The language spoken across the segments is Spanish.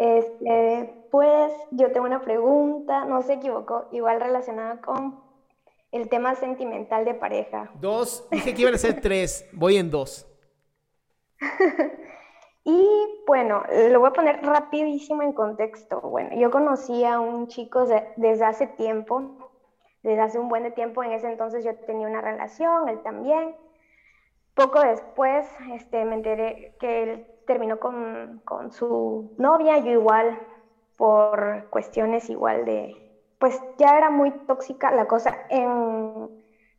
Este, pues yo tengo una pregunta, no se equivocó, igual relacionada con el tema sentimental de pareja. Dos, dije que iban a ser tres, voy en dos. y bueno, lo voy a poner rapidísimo en contexto. Bueno, yo conocí a un chico desde hace tiempo, desde hace un buen de tiempo, en ese entonces yo tenía una relación, él también. Poco después este, me enteré que él terminó con, con, su novia, yo igual, por cuestiones igual de, pues ya era muy tóxica la cosa en,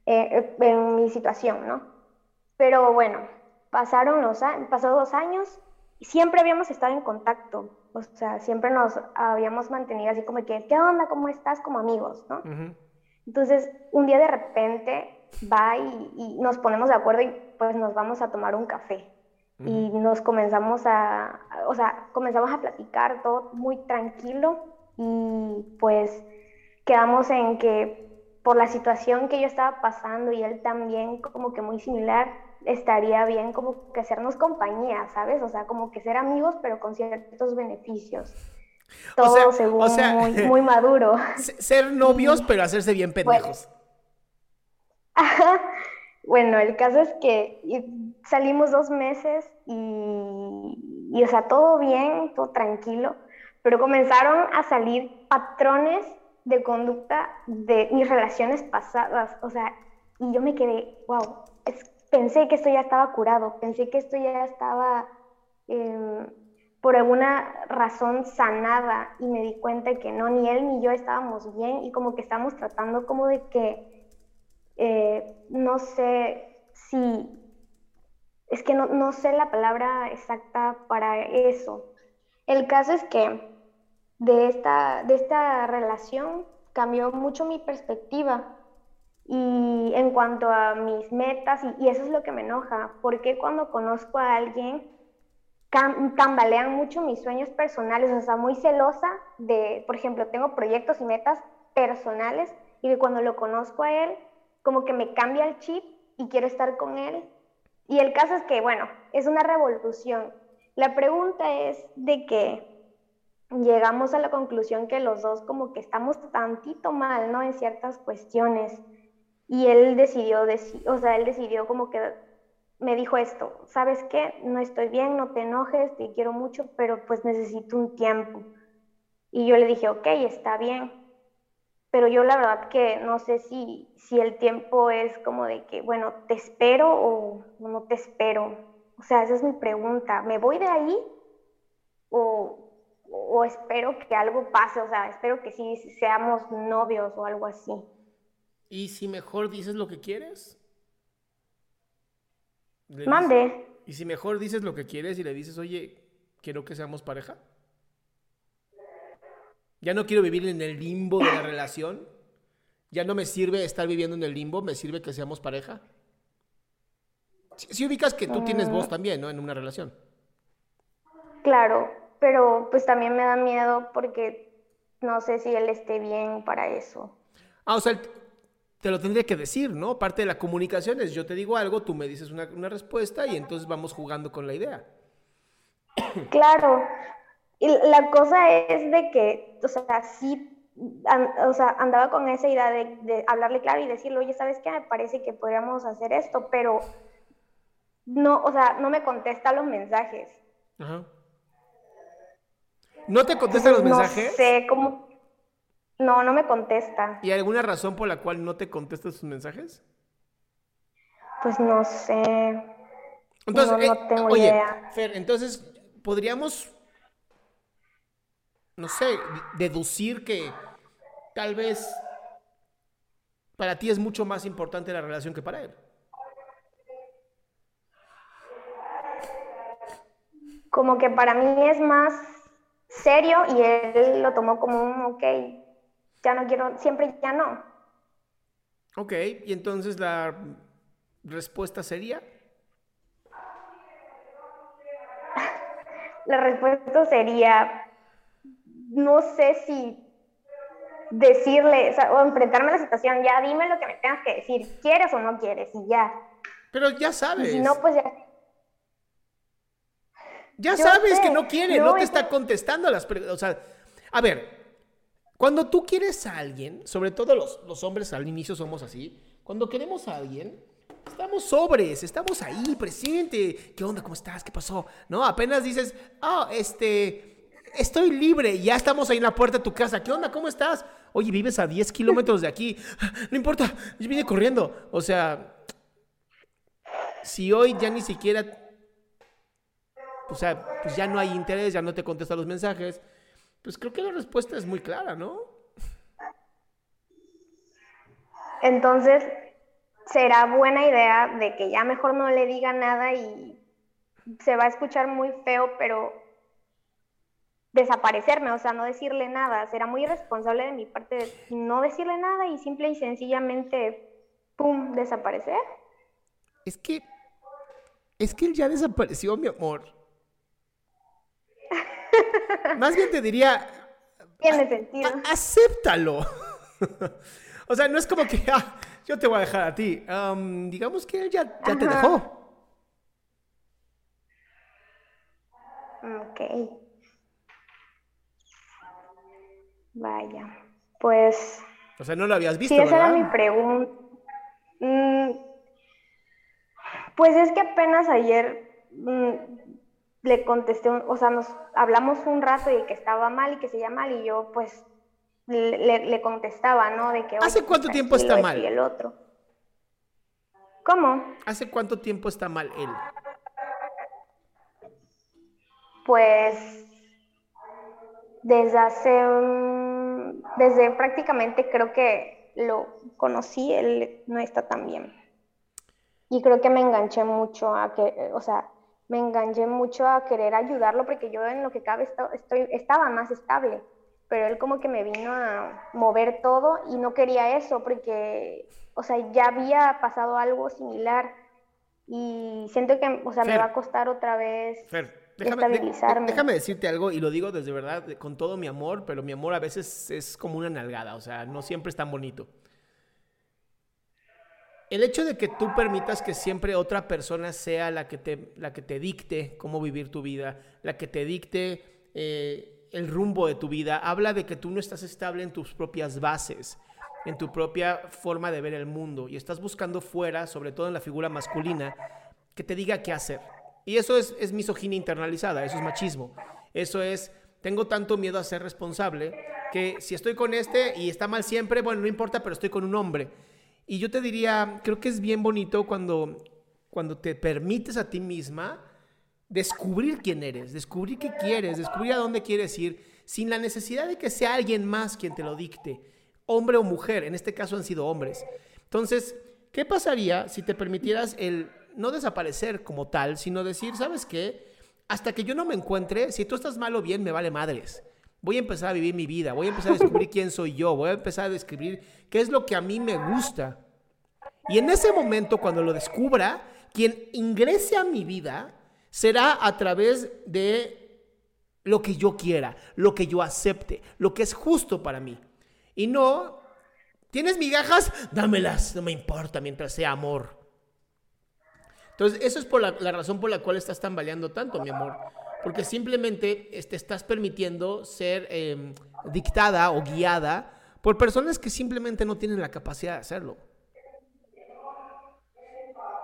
eh, en mi situación, ¿no? Pero bueno, pasaron los pasó dos años y siempre habíamos estado en contacto, o sea, siempre nos habíamos mantenido así como que, ¿qué onda? ¿Cómo estás? Como amigos, ¿no? Entonces, un día de repente va y, y, nos ponemos de acuerdo y pues nos vamos a tomar un café y nos comenzamos a, o sea, comenzamos a platicar todo muy tranquilo y pues quedamos en que por la situación que yo estaba pasando y él también como que muy similar, estaría bien como que hacernos compañía, ¿sabes? O sea, como que ser amigos pero con ciertos beneficios. Todo según muy, muy, maduro. Ser novios pero hacerse bien pendejos. Bueno, el caso es que salimos dos meses y, o sea, todo bien, todo tranquilo, pero comenzaron a salir patrones de conducta de mis relaciones pasadas, o sea, y yo me quedé, wow, pensé que esto ya estaba curado, pensé que esto ya estaba em, por alguna razón sanada y me di cuenta que no, ni él ni yo estábamos bien y como que estábamos tratando como de que eh, no sé si, es que no, sé la palabra exacta para eso. El caso es que de esta, de esta relación cambió mucho mi perspectiva y en cuanto a mis metas, y, eso es lo que me enoja, porque cuando conozco a alguien tambalean mucho mis sueños personales, o sea, muy celosa de, por ejemplo, tengo proyectos y metas personales y que cuando lo conozco a él, como que me cambia el chip y quiero estar con él. Y el caso es que, bueno, es una revolución. La pregunta es de que llegamos a la conclusión que los dos como que estamos tantito mal, ¿no? En ciertas cuestiones. Y él decidió, o sea, él decidió como que me dijo esto, ¿sabes qué? No estoy bien, no te enojes, te quiero mucho, pero pues necesito un tiempo. Y yo le dije, ok, está bien pero yo la verdad que no sé si, si el tiempo es como de que, bueno, te espero o no te espero. O sea, esa es mi pregunta. ¿Me voy de ahí o, o espero que algo pase? O sea, espero que sí seamos novios o algo así. ¿Y si mejor dices lo que quieres? Mande. ¿Y si mejor dices lo que quieres y le dices, oye, quiero que seamos pareja? Ya no quiero vivir en el limbo de la relación. Ya no me sirve estar viviendo en el limbo, me sirve que seamos pareja. Si, ubicas que tú tienes voz también, ¿no? En una relación. Claro, pero pues también me da miedo porque no sé si él esté bien para eso. Ah, o sea, te lo tendría que decir, ¿no? Parte de la comunicación es yo te digo algo, tú me dices una, una respuesta y entonces vamos jugando con la idea. Claro. Y la cosa es de que, o sea, sí, o sea, andaba con esa idea de, de, hablarle claro y decirle, oye, ¿sabes qué? Me parece que podríamos hacer esto, pero no, o sea, no me contesta los mensajes. Ajá. ¿No te contesta los mensajes? No sé cómo. No, no me contesta. ¿Y alguna razón por la cual no te contesta sus mensajes? Pues no sé. Entonces, no, eh, tengo oye, idea. Fer, entonces, podríamos, no sé, deducir que tal vez para ti es mucho más importante la relación que para él. Como que para mí es más serio y él lo tomó como un, ok, ya no quiero, siempre ya no. Ok, y entonces la respuesta sería... La respuesta sería, no sé si decirle o, enfrentarme a la situación, ya dime lo que me tengas que decir, quieres o no quieres y ya. Pero ya sabes. No, pues ya. Ya sabes que no quiere, no, te está contestando las preguntas. O sea, a ver, cuando tú quieres a alguien, sobre todo los, los hombres al inicio somos así, cuando queremos a alguien, Estamos sobres, estamos ahí, presente. ¿Qué onda? ¿Cómo estás? ¿Qué pasó? No, apenas dices, ah, este, estoy libre. Ya estamos ahí en la puerta de tu casa. ¿Qué onda? ¿Cómo estás? Oye, vives a 10 kilómetros de aquí. No importa, yo vine corriendo. O sea, si hoy ya ni siquiera o sea, pues ya no hay interés, ya no te contesta los mensajes, pues creo que la respuesta es muy clara, ¿no? Entonces, será buena idea de que ya mejor no le diga nada y se va a escuchar muy feo, pero desaparecerme, o sea, no decirle nada. Será muy irresponsable de mi parte no decirle nada y simple y sencillamente, ¡pum!, desaparecer. Es que, es que él ya desapareció, mi amor. Más bien te diría. Tiene sentido. acéptalo. o sea, no es como que ah, yo te voy a dejar a ti. digamos que él ya, ya te dejó. Ok. Vaya. Pues. O sea, no lo habías visto. Sí, esa era mi pregunta. Mm, pues es que apenas ayer mm, le contesté, o sea, nos hablamos un rato y que estaba mal y que se llama mal y yo pues le, contestaba, ¿no? De que... ¿Hace cuánto tiempo está mal? Y el otro. ¿Cómo? ¿Hace cuánto tiempo está mal él? Pues desde hace desde prácticamente creo que lo conocí, él no está tan bien. Y creo que me enganché mucho a que, o sea, me enganché mucho a querer ayudarlo porque yo en lo que cabe estoy, estaba más estable, pero él como que me vino a mover todo y no quería eso porque, o sea, ya había pasado algo similar y siento que, o sea, me va a costar otra vez déjame, decirte algo y lo digo desde verdad con todo mi amor, pero mi amor a veces es como una nalgada, o sea, no siempre es tan bonito el hecho de que tú permitas que siempre otra persona sea la que te, la que te dicte cómo vivir tu vida, la que te dicte eh, el rumbo de tu vida, habla de que tú no estás estable en tus propias bases, en tu propia forma de ver el mundo y estás buscando fuera, sobre todo en la figura masculina, que te diga qué hacer. Y eso es, es misoginia internalizada, eso es machismo, eso es, tengo tanto miedo a ser responsable que si estoy con este y está mal siempre, bueno, no importa, pero estoy con un hombre. Y yo te diría, creo que es bien bonito cuando, cuando te permites a ti misma descubrir quién eres, descubrir qué quieres, descubrir a dónde quieres ir, sin la necesidad de que sea alguien más quien te lo dicte, hombre o mujer, en este caso han sido hombres. Entonces, ¿qué pasaría si te permitieras el no desaparecer como tal, sino decir, ¿sabes qué? Hasta que yo no me encuentre, si tú estás mal o bien, me vale madres voy a empezar a vivir mi vida, voy a empezar a descubrir quién soy yo, voy a empezar a describir qué es lo que a mí me gusta. Y en ese momento, cuando lo descubra, quien ingrese a mi vida será a través de lo que yo quiera, lo que yo acepte, lo que es justo para mí. Y no ¿Tienes migajas? Dámelas, no me importa mientras sea amor. Entonces, eso es por la, razón por la cual estás tambaleando tanto, mi amor. Porque simplemente te este, estás permitiendo ser em, dictada o guiada por personas que simplemente no tienen la capacidad de hacerlo.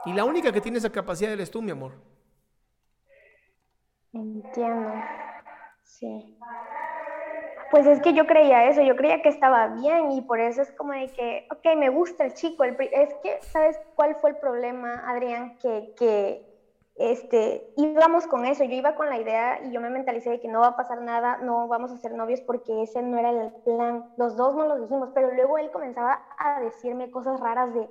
Y la única que tiene esa capacidad eres tú, mi amor. Entiendo. Sí. Pues es que yo creía eso, yo creía que estaba bien y por eso es como de que, ok, me gusta el chico. El, es que, ¿sabes cuál fue el problema, Adrián? Que, que este, íbamos con eso, yo iba con la idea y yo me mentalicé de que no va a pasar nada, no vamos a ser novios porque ese no era el plan. Los dos no lo dijimos, pero luego él comenzaba a decirme cosas raras de,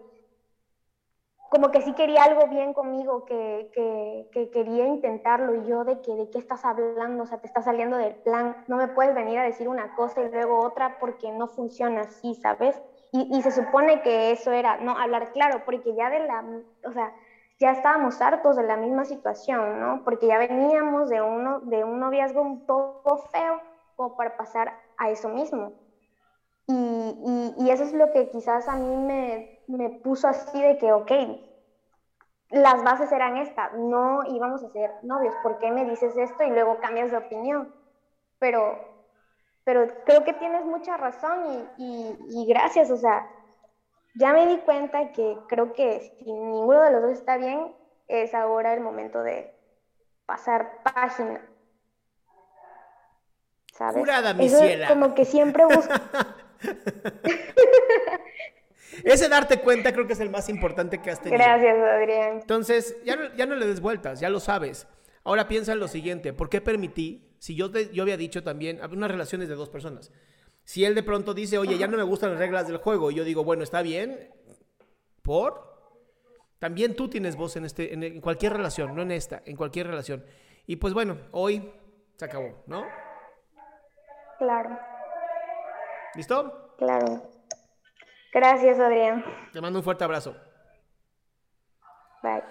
como que sí quería algo bien conmigo, que, que, quería intentarlo y yo de que de qué estás hablando, o sea, te está saliendo del plan, no me puedes venir a decir una cosa y luego otra porque no funciona así, ¿sabes? Y, y se supone que eso era, no, hablar claro, porque ya de la, o sea, ya estábamos hartos de la misma situación, ¿no? Porque ya veníamos de, uno, de un noviazgo todo feo como para pasar a eso mismo. Y, y, y eso es lo que quizás a mí me, me puso así de que, ok, las bases eran estas, no íbamos a ser novios, ¿por qué me dices esto y luego cambias de opinión? Pero, pero creo que tienes mucha razón y, y, gracias, o sea, ya me di cuenta que creo que si ninguno de los dos está bien, es ahora el momento de pasar página. ¿Sabes? Curada, mi Eso como que siempre busco. Ese darte cuenta creo que es el más importante que has tenido. Gracias, Adrián. Entonces, ya no, ya no le des vueltas, ya lo sabes. Ahora piensa en lo siguiente, ¿por qué permití? Si yo, yo había dicho también, unas relaciones de dos personas. Si él de pronto dice, oye, ya no me gustan las reglas del juego, y yo digo, bueno, está bien, ¿por? También tú tienes voz en, este, en cualquier relación, no en esta, en cualquier relación. Y pues bueno, hoy se acabó, ¿no? Claro. ¿Listo? Claro. Gracias, Adrián. Te mando un fuerte abrazo. Bye.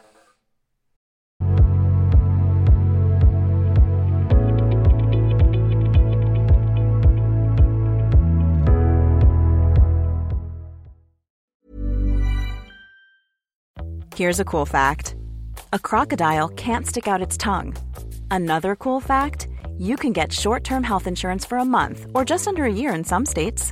Here's a cool fact. A crocodile can't stick out its tongue. Another cool fact, you can get short-term health insurance for a month or just under a year in some states.